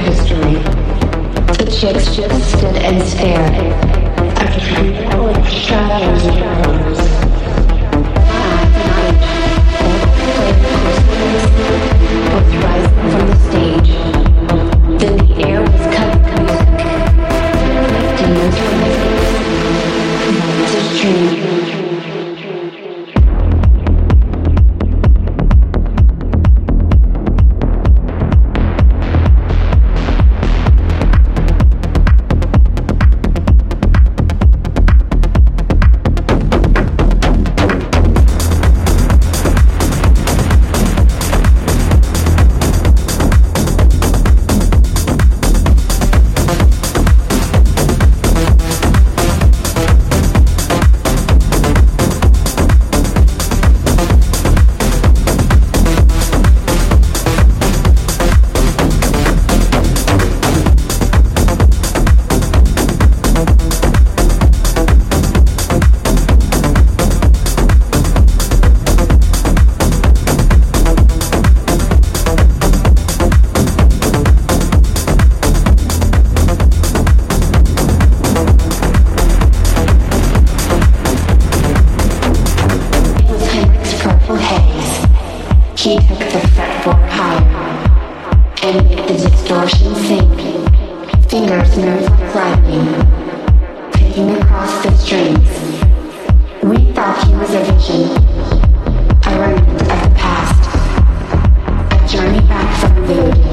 history. The chicks just stood and stared. A train of shadows purple haze, he took the fretboard higher and made the distortion sink. Fingers moved like picking across the strings. We thought he was a vision, a remnant of the past, a journey back from the